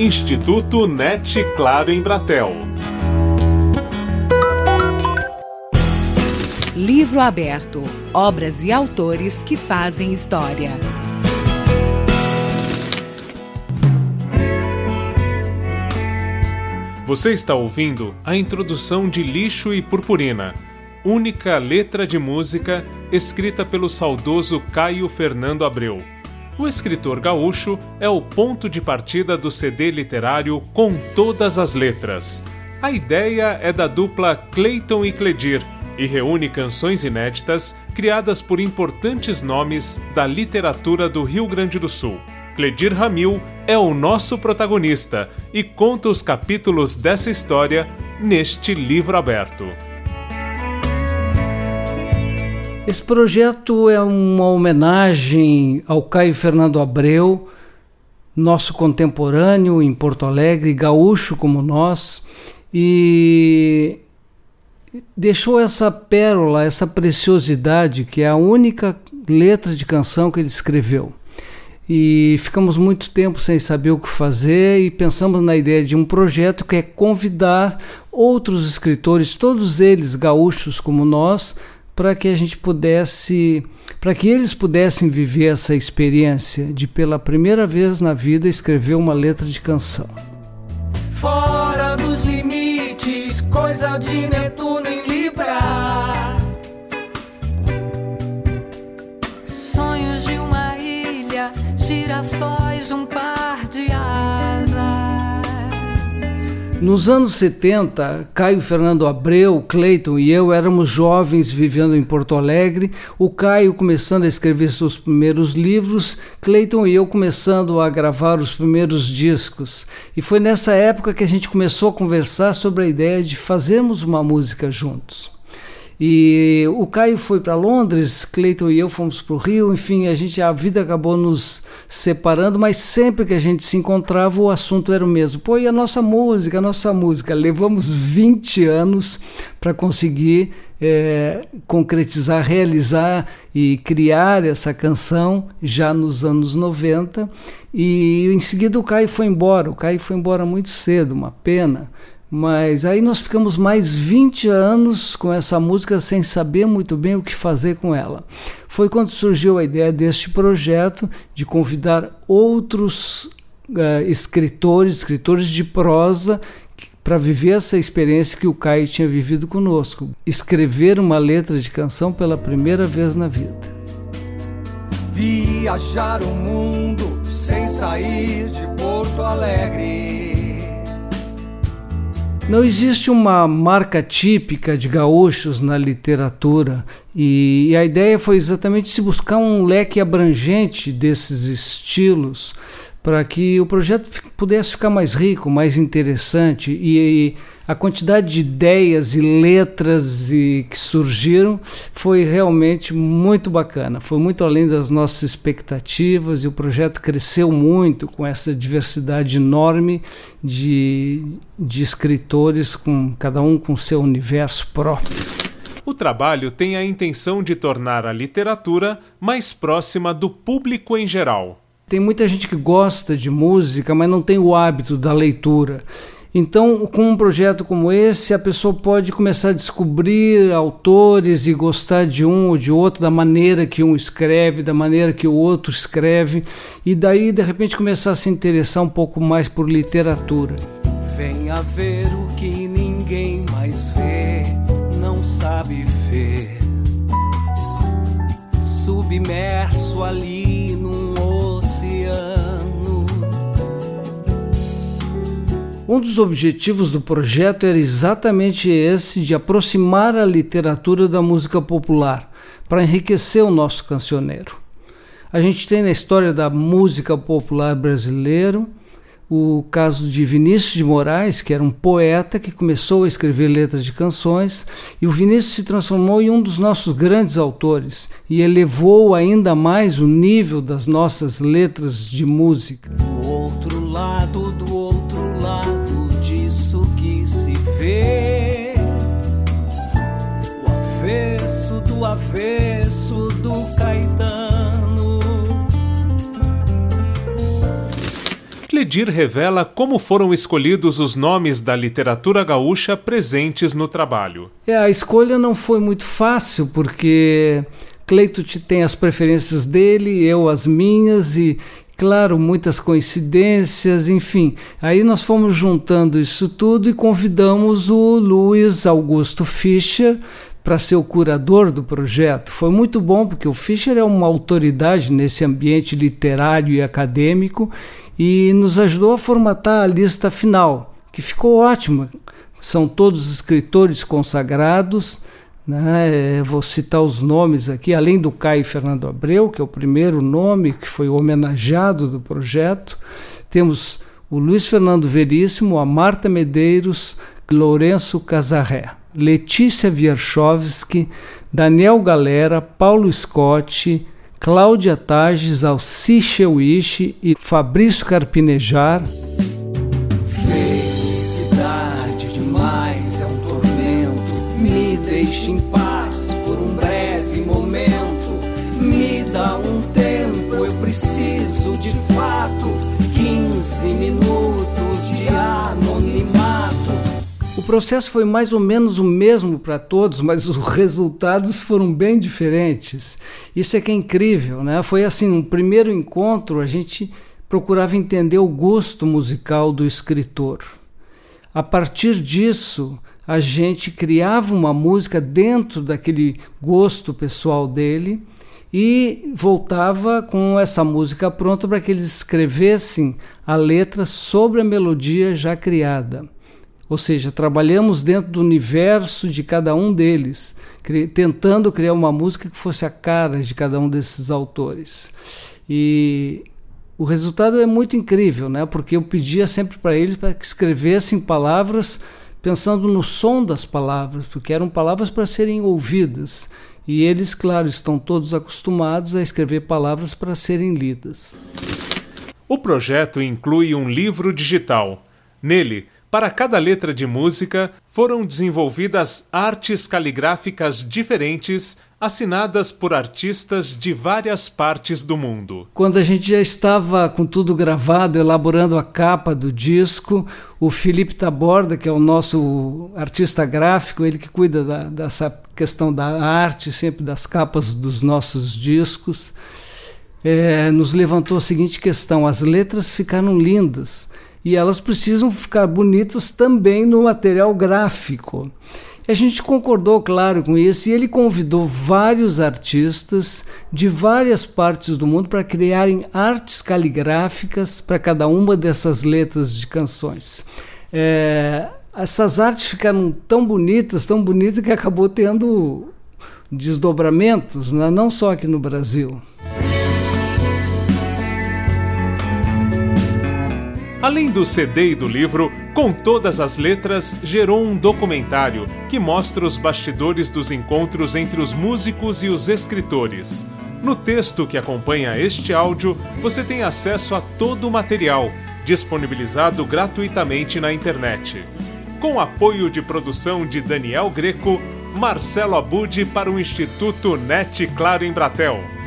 Instituto NET Claro em Bratel. Livro aberto. Obras e autores que fazem história. Você está ouvindo a introdução de Lixo e Purpurina, única letra de música escrita pelo saudoso Caio Fernando Abreu. O escritor gaúcho é o ponto de partida do CD literário Com Todas as Letras. A ideia é da dupla Clayton e Cledir e reúne canções inéditas criadas por importantes nomes da literatura do Rio Grande do Sul. Cledir Ramil é o nosso protagonista e conta os capítulos dessa história neste livro aberto. Esse projeto é uma homenagem ao Caio Fernando Abreu, nosso contemporâneo em Porto Alegre, gaúcho como nós, e deixou essa pérola, essa preciosidade, que é a única letra de canção que ele escreveu. E ficamos muito tempo sem saber o que fazer e pensamos na ideia de um projeto que é convidar outros escritores, todos eles gaúchos como nós, para que a gente pudesse, para que eles pudessem viver essa experiência de pela primeira vez na vida escrever uma letra de canção. Fora dos limites, coisa de Netuno Nos anos 70, Caio Fernando Abreu, Cleiton e eu éramos jovens vivendo em Porto Alegre, o Caio começando a escrever seus primeiros livros, Cleiton e eu começando a gravar os primeiros discos. E foi nessa época que a gente começou a conversar sobre a ideia de fazermos uma música juntos. E o Caio foi para Londres, Cleiton e eu fomos para o Rio, enfim, a gente a vida acabou nos separando, mas sempre que a gente se encontrava o assunto era o mesmo. Pô, e a nossa música, a nossa música? Levamos 20 anos para conseguir é, concretizar, realizar e criar essa canção já nos anos 90. E em seguida o Caio foi embora. O Caio foi embora muito cedo, uma pena. Mas aí nós ficamos mais 20 anos com essa música sem saber muito bem o que fazer com ela. Foi quando surgiu a ideia deste projeto de convidar outros uh, escritores, escritores de prosa, para viver essa experiência que o Caio tinha vivido conosco. Escrever uma letra de canção pela primeira vez na vida. Viajar o mundo sem sair de Porto Alegre não existe uma marca típica de gaúchos na literatura. E, a ideia foi exatamente se buscar um leque abrangente desses estilos para que o projeto pudesse ficar mais rico, mais interessante e, a quantidade de ideias e letras e, que surgiram foi realmente muito bacana. Foi muito além das nossas expectativas e o projeto cresceu muito com essa diversidade enorme de, de escritores, com cada um com seu universo próprio. O trabalho tem a intenção de tornar a literatura mais próxima do público em geral. Tem muita gente que gosta de música, mas não tem o hábito da leitura. Então, com um projeto como esse, a pessoa pode começar a descobrir autores e gostar de um ou de outro, da maneira que um escreve, da maneira que o outro escreve, e daí, de repente, começar a se interessar um pouco mais por literatura. Venha ver o que ninguém mais vê, não sabe ver. Submerso ali Um dos objetivos do projeto era exatamente esse de aproximar a literatura da música popular, para enriquecer o nosso cancioneiro. A gente tem na história da música popular brasileira o caso de Vinícius de Moraes, que era um poeta que começou a escrever letras de canções, e o Vinícius se transformou em um dos nossos grandes autores e elevou ainda mais o nível das nossas letras de música. Outro lado, avesso do Caetano. Cledir revela como foram escolhidos os nomes da literatura gaúcha presentes no trabalho. É, a escolha não foi muito fácil, porque Cleito tem as preferências dele, eu as minhas, e, claro, muitas coincidências, enfim. Aí nós fomos juntando isso tudo e convidamos o Luiz Augusto Fischer para ser o curador do projeto. Foi muito bom porque o Fischer é uma autoridade nesse ambiente literário e acadêmico e nos ajudou a formatar a lista final, que ficou ótima. São todos escritores consagrados. Né? Vou citar os nomes aqui, além do Caio Fernando Abreu, que é o primeiro nome que foi homenageado do projeto. Temos o Luiz Fernando Veríssimo, a Marta Medeiros, Lourenço Casarré, Letícia Wierchowski, Daniel Galera, Paulo Scott, Cláudia Tages, Alciche Wish e Fabrício Carpinejar. Felicidade demais é um tormento, me deixe em paz por um breve momento. Me dá um tempo, eu preciso de fato 15 minutos de anonimato processo foi mais ou menos o mesmo para todos, mas os resultados foram bem diferentes. Isso é que é incrível, né? Foi assim, um primeiro encontro a gente procurava entender o gosto musical do escritor. A partir disso, a gente criava uma música dentro daquele gosto pessoal dele e voltava com essa música pronta para que eles escrevessem a letra sobre a melodia já criada. Ou seja, trabalhamos dentro do universo de cada um deles, tentando criar uma música que fosse a cara de cada um desses autores. E o resultado é muito incrível, né? porque eu pedia sempre para eles para que escrevessem palavras pensando no som das palavras, porque eram palavras para serem ouvidas. E eles, claro, estão todos acostumados a escrever palavras para serem lidas. O projeto inclui um livro digital. Nele, para cada letra de música, foram desenvolvidas artes caligráficas diferentes, assinadas por artistas de várias partes do mundo. Quando a gente já estava com tudo gravado, elaborando a capa do disco, o Felipe Taborda, que é o nosso artista gráfico, ele que cuida da, dessa questão da arte, sempre das capas dos nossos discos, é, nos levantou a seguinte questão: as letras ficaram lindas e elas precisam ficar bonitas também no material gráfico. A gente concordou, claro, com isso, e ele convidou vários artistas de várias partes do mundo para criarem artes caligráficas para cada uma dessas letras de canções. É, essas artes ficaram tão bonitas, tão bonitas, que acabou tendo desdobramentos, né? não só aqui no Brasil. Além do CD e do livro, com todas as letras, gerou um documentário que mostra os bastidores dos encontros entre os músicos e os escritores. No texto que acompanha este áudio, você tem acesso a todo o material, disponibilizado gratuitamente na internet. Com apoio de produção de Daniel Greco, Marcelo Abude para o Instituto NET Claro em Bratel.